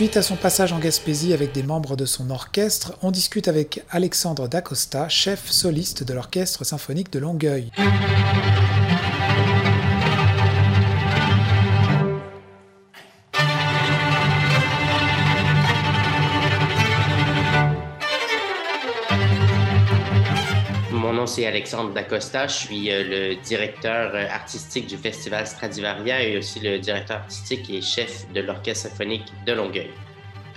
Suite à son passage en Gaspésie avec des membres de son orchestre, on discute avec Alexandre Dacosta, chef soliste de l'Orchestre symphonique de Longueuil. Mon nom c'est Alexandre Dacosta, je suis euh, le directeur euh, artistique du Festival Stradivaria et aussi le directeur artistique et chef de l'Orchestre symphonique de Longueuil.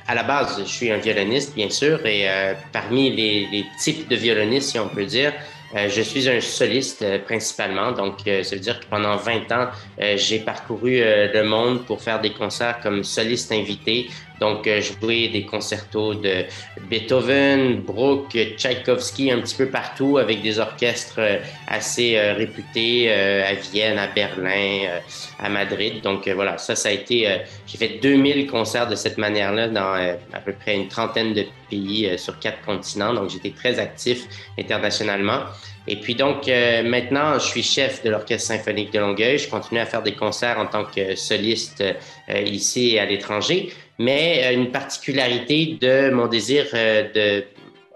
À la base, je suis un violoniste, bien sûr, et euh, parmi les, les, types de violonistes, si on peut dire, euh, je suis un soliste euh, principalement, donc euh, ça veut dire que pendant 20 ans, j'ai parcouru le monde pour faire des concerts comme soliste invité. Donc, jouer des concertos de Beethoven, Bruch, Tchaïkovski, un petit peu partout avec des orchestres assez réputés à Vienne, à Berlin, à Madrid. Donc, voilà, ça, ça a été. j'ai fait 2000 concerts de cette manière-là dans à peu près une trentaine de pays sur quatre continents. Donc, j'étais très actif internationalement. Et puis donc, euh, maintenant, je suis chef de l'Orchestre symphonique de Longueuil. Je continue à faire des concerts en tant que soliste euh, ici et à l'étranger. Mais euh, une particularité de mon désir de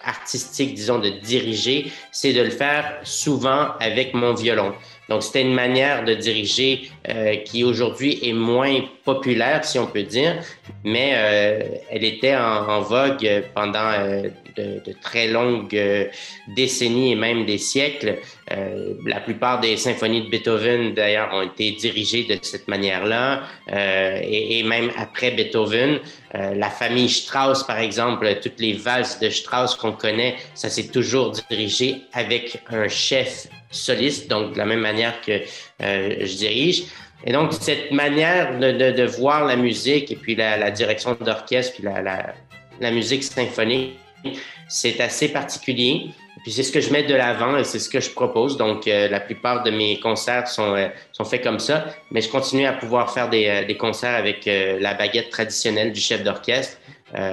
artistique, disons, de diriger, c'est de le faire souvent avec mon violon. Donc, c'était une manière de diriger euh, qui aujourd'hui est moins populaire, si on peut dire, mais euh, elle était en, vogue pendant euh, de, très longues décennies et même des siècles. La plupart des symphonies de Beethoven, d'ailleurs, ont été dirigées de cette manière-là, et, même après Beethoven, la famille Strauss, par exemple, toutes les valses de Strauss qu'on connaît, ça s'est toujours dirigé avec un chef soliste, donc de la même manière que je dirige. Et donc, cette manière de, voir la musique et puis la, direction d'orchestre, puis la, musique symphonique, c'est assez particulier. Puis c'est ce que je mets de l'avant et c'est ce que je propose. Donc, euh, la plupart de mes concerts sont, euh, sont faits comme ça, mais je continue à pouvoir faire des, euh, concerts avec la baguette traditionnelle du chef d'orchestre.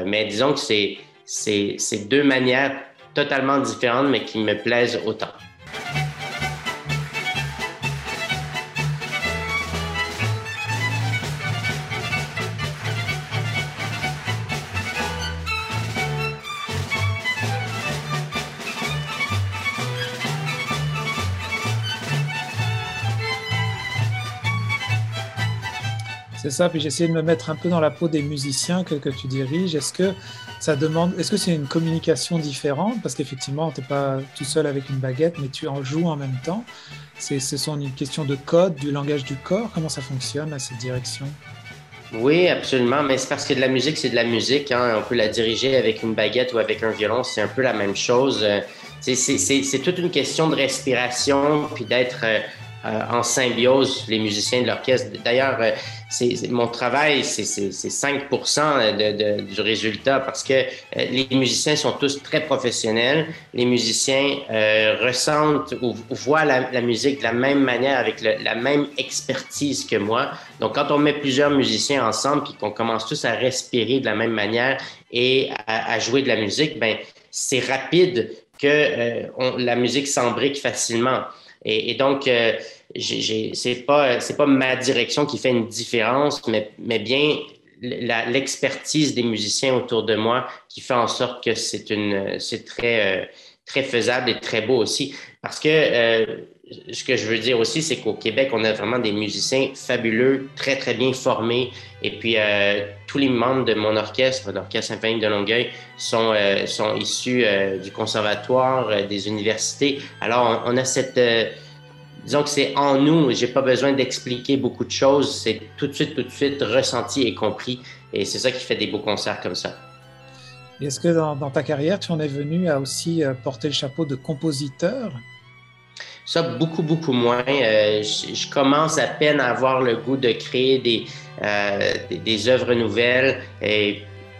mais disons que c'est, c'est deux manières totalement différentes, mais qui me plaisent autant. C'est ça, puis j'essaie de me mettre un peu dans la peau des musiciens que, tu diriges. Est-ce que ça demande, est-ce que c'est une communication différente? Parce qu'effectivement, tu n'es pas tout seul avec une baguette, mais tu en joues en même temps. C'est, ce sont une question de code, du langage du corps. Comment ça fonctionne à cette direction? Oui, absolument, mais c'est parce que de la musique, c'est de la musique. Hein. On peut la diriger avec une baguette ou avec un violon, c'est un peu la même chose. C'est, c'est toute une question de respiration, puis d'être euh, en symbiose, les musiciens de l'orchestre. D'ailleurs, euh, c'est, mon travail, c'est, 5 de, de, du résultat parce que euh, les musiciens sont tous très professionnels. Les musiciens euh, ressentent ou, voient la, musique de la même manière, avec la même expertise que moi. Donc, quand on met plusieurs musiciens ensemble puis qu'on commence tous à respirer de la même manière et à, à jouer de la musique, ben c'est rapide que euh, on, la musique s'embrique facilement. Et, donc, euh, c'est pas c'est pas ma direction qui fait une différence, mais, mais bien l'expertise des musiciens autour de moi qui fait en sorte que c'est une c'est très euh, très faisable et très beau aussi. Parce que euh, ce que je veux dire aussi, c'est qu'au Québec, on a vraiment des musiciens fabuleux, très, très bien formés. Et puis, euh, tous les membres de mon orchestre, l'Orchestre symphonique de Longueuil, sont, euh, issus euh, du conservatoire, des universités. Alors, on, a cette... Disons que c'est en nous. J'ai pas besoin d'expliquer beaucoup de choses. C'est tout de suite, tout de suite ressenti et compris. Et c'est ça qui fait des beaux concerts comme ça. Est-ce que dans, ta carrière, tu en es venu à aussi porter le chapeau de compositeur? Ça, beaucoup, beaucoup moins. Euh, je, commence à peine à avoir le goût de créer des, euh, des, œuvres nouvelles.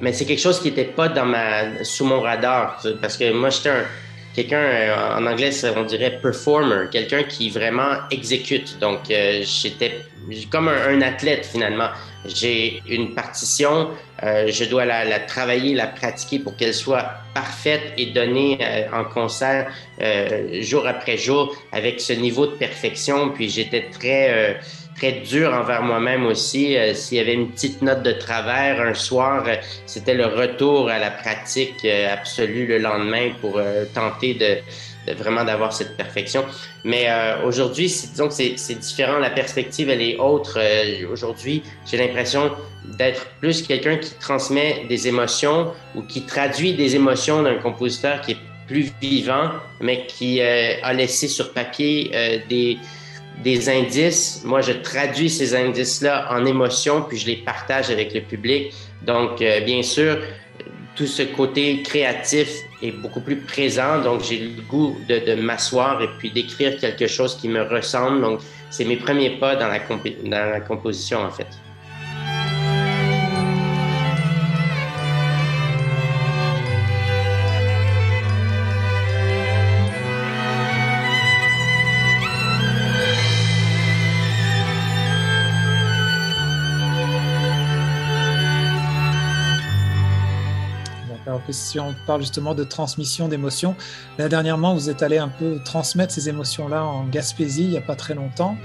Mais c'est quelque chose qui n'était pas dans ma, sous mon radar. Parce que moi, j'étais un, quelqu'un, euh, en anglais, on dirait performer, quelqu'un qui vraiment exécute. Donc, euh, j'étais comme un, athlète finalement. J'ai une partition, euh, je dois la, la, travailler, la pratiquer pour qu'elle soit parfaite et donnée euh, en concert euh, jour après jour avec ce niveau de perfection. Puis j'étais très très dur envers moi-même aussi. Euh, s'il y avait une petite note de travers un soir, euh, c'était le retour à la pratique euh, absolue le lendemain pour tenter de, vraiment d'avoir cette perfection. Mais aujourd'hui, disons que c'est différent. La perspective, elle est autre. aujourd'hui, j'ai l'impression d'être plus quelqu'un qui transmet des émotions ou qui traduit des émotions d'un compositeur qui est plus vivant, mais qui a laissé sur papier des des indices. Moi, je traduis ces indices-là en émotions, puis je les partage avec le public. Donc, euh, bien sûr, tout ce côté créatif est beaucoup plus présent. Donc, j'ai le goût de, m'asseoir et puis d'écrire quelque chose qui me ressemble. Donc, c'est mes premiers pas dans la composition, en fait. Si on parle justement de transmission d'émotions, là dernièrement, vous êtes allé un peu transmettre ces émotions-là en Gaspésie il n'y a pas très longtemps.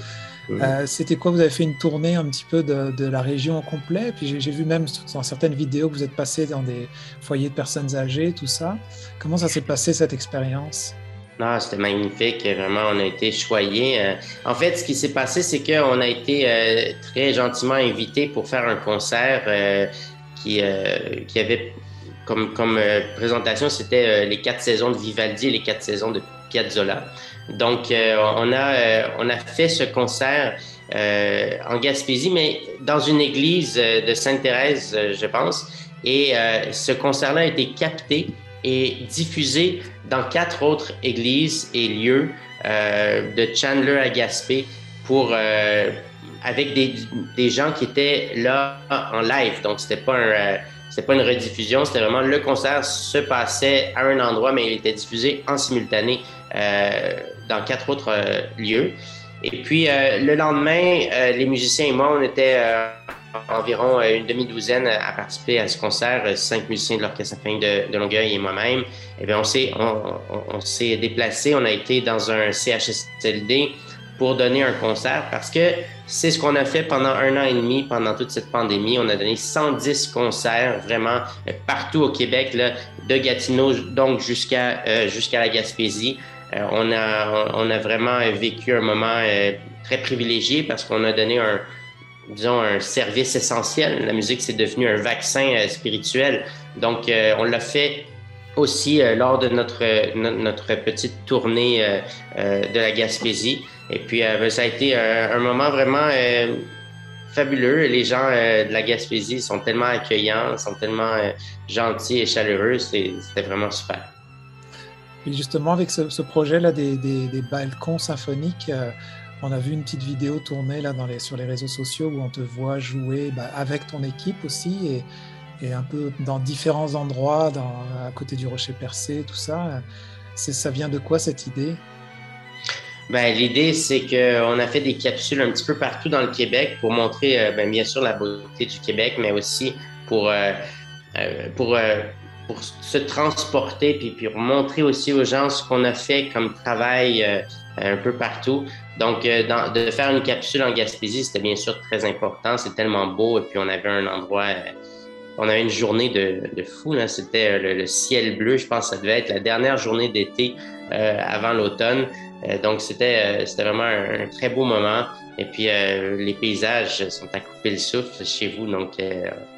Euh, c'était quoi? Vous avez fait une tournée un petit peu de, la région au complet? Puis j'ai vu même dans certaines vidéos que vous êtes passé dans des foyers de personnes âgées, tout ça. Comment ça s'est passé cette expérience? Non, c'était magnifique. Vraiment, on a été choyés. Euh. En fait, ce qui s'est passé, c'est qu'on a été euh, très gentiment invités pour faire un concert qui, qui avait comme, euh, présentation, c'était euh, les quatre saisons de Vivaldi et les quatre saisons de Piazzolla. Donc, euh, on, a, fait ce concert en Gaspésie, mais dans une église de Sainte-Thérèse, je pense. Et ce concert-là a été capté et diffusé dans quatre autres églises et lieux de Chandler à Gaspé avec des, des, gens qui étaient là en live. Donc, c'était pas un c'était pas une rediffusion, c'était vraiment le concert se passait à un endroit, mais il était diffusé en simultané euh, dans quatre autres euh, lieux. Et puis euh, le lendemain, les musiciens et moi, on était environ une demi-douzaine à participer à ce concert, cinq musiciens de l'Orchestre symphonique de, de, Longueuil et moi-même. Et eh bien, on s'est on, on, déplacé, on a été dans un CHSLD pour donner un concert parce que c'est ce qu'on a fait pendant un an et demi, pendant toute cette pandémie. On a donné 110 concerts vraiment euh, partout au Québec, là, de Gatineau donc jusqu'à euh, jusqu'à la Gaspésie. Euh, on, a, on a vraiment vécu un moment très privilégié parce qu'on a donné un, disons, un service essentiel. La musique, c'est devenu un vaccin spirituel. Donc, on l'a fait aussi lors de notre, notre petite tournée de la Gaspésie. Et puis, euh, ben, ça a été euh, un, moment vraiment euh, fabuleux. Les gens de la Gaspésie sont tellement accueillants, sont tellement gentils et chaleureux. C'était vraiment super. Et justement, avec ce, projet-là des, des, balcons symphoniques, on a vu une petite vidéo tournée là dans les, sur les réseaux sociaux où on te voit jouer bah, avec ton équipe aussi et, un peu dans différents endroits, à côté du Rocher Percé, tout ça. Ça vient de quoi cette idée? Ben, l'idée, c'est qu'on a fait des capsules un petit peu partout dans le Québec pour montrer, euh, ben, bien sûr, la beauté du Québec, mais aussi pour, euh, euh, pour, pour se transporter, puis, puis montrer aussi aux gens ce qu'on a fait comme travail un peu partout. Donc, de faire une capsule en Gaspésie, c'était bien sûr très important. C'est tellement beau, et puis on avait un endroit on avait une journée de, de fou. C'était le, ciel bleu. Je pense que ça devait être la dernière journée d'été avant l'automne. Euh, donc, c'était, euh, c'était vraiment un, très beau moment. Et puis, euh, les paysages sont à couper le souffle chez vous. Donc,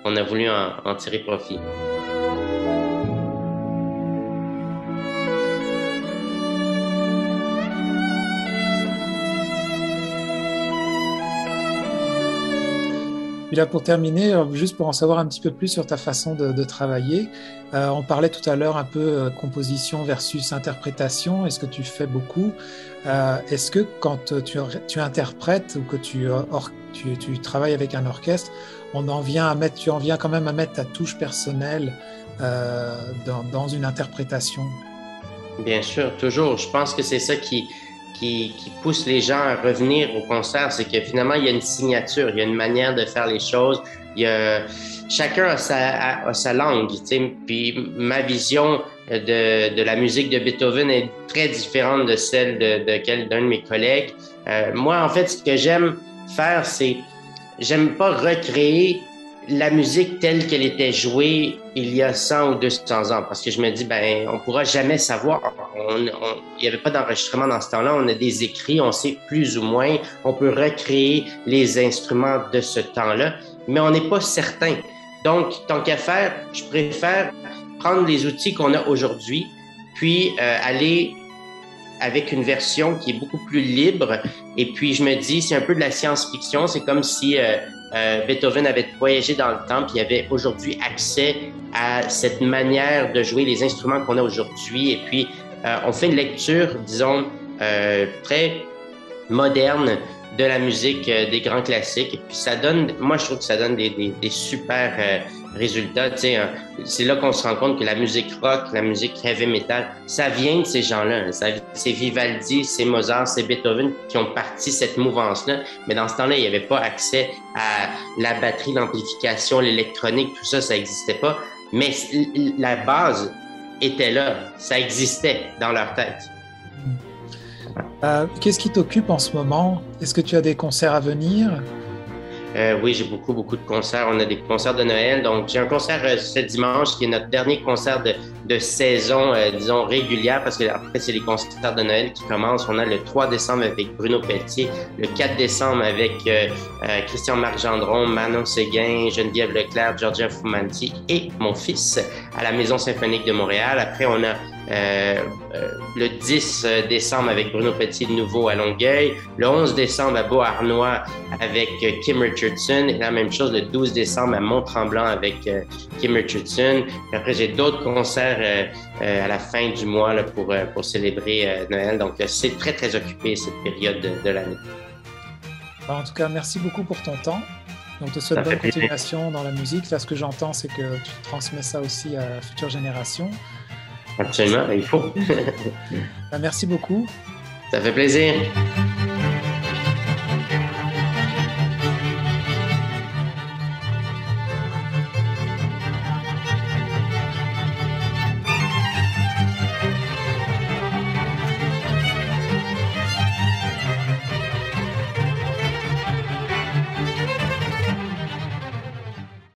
on a voulu en tirer profit. Puis là, pour terminer, euh, juste pour en savoir un petit peu plus sur ta façon de, travailler, euh, on parlait tout à l'heure un peu euh, composition versus interprétation. Est-ce que tu fais beaucoup? Est-ce que quand tu, interprètes ou que tu, travailles avec un orchestre, on en vient à mettre, tu en viens quand même à mettre ta touche personnelle dans une interprétation? Bien sûr, toujours. Je pense que c'est ça qui, qui, pousse les gens à revenir au concert, c'est que finalement, il y a une signature, il y a une manière de faire les choses. Il y a, chacun a sa, a, sa langue. Puis ma vision de, de, la musique de Beethoven est très différente de celle de, de d'un de mes collègues. Euh, moi, en fait, ce que j'aime faire, c'est j'aime pas recréer la musique telle qu'elle était jouée il y a 100 ou 200 ans, parce que je me dis, ben, on pourra jamais savoir. Il n'y avait pas d'enregistrement dans ce temps-là. On a des écrits, on sait plus ou moins. On peut recréer les instruments de ce temps-là, mais on n'est pas certain. Donc, tant qu'à faire, je préfère prendre les outils qu'on a aujourd'hui, puis euh, aller avec une version qui est beaucoup plus libre. Et puis, je me dis, c'est un peu de la science-fiction. C'est comme si euh, euh, Beethoven avait voyagé dans le temps, puis il avait aujourd'hui accès à cette manière de jouer les instruments qu'on a aujourd'hui. Et puis, euh, on fait une lecture, disons, euh, très moderne de la musique euh, des grands classiques. Et puis, ça donne, moi, je trouve que ça donne des, des, des super résultats. Hein. C'est là qu'on se rend compte que la musique rock, la musique heavy metal, ça vient de ces gens-là. C'est Vivaldi, c'est Mozart, c'est Beethoven qui ont parti cette mouvance-là. Mais dans ce temps-là, il n'y avait pas accès à la batterie, l'amplification, l'électronique, tout ça, ça n'existait pas. Mais la base était là, ça existait dans leur tête. Euh, Qu'est-ce qui t'occupe en ce moment? Est-ce que tu as des concerts à venir? Euh, oui, j'ai beaucoup, beaucoup de concerts. On a des concerts de Noël. Donc, j'ai un concert euh, ce dimanche qui est notre dernier concert de, de saison, euh, disons, régulière, parce que après, c'est les concerts de Noël qui commencent. On a le 3 décembre avec Bruno Pelletier, le 4 décembre avec euh, euh, Christian-Marc Gendron, Manon Séguin, Geneviève Leclerc, Georgia Fumanti et mon fils à la Maison symphonique de Montréal. Après, on a euh, euh, le 10 décembre avec Bruno Petit de nouveau à Longueuil, le 11 décembre à Beauharnois avec Kim Richardson et la même chose le 12 décembre à Mont-Tremblant avec Kim Richardson. Puis après, j'ai d'autres concerts euh, à la fin du mois là, pour, pour célébrer Noël. Donc, c'est très, très occupé cette période de, de l'année. En tout cas, merci beaucoup pour ton temps. Donc, te souhaite bonne continuation dans la musique. Là, ce que j'entends, c'est que tu transmets ça aussi à la future génération. Absolument, il faut. merci beaucoup. Ça fait plaisir.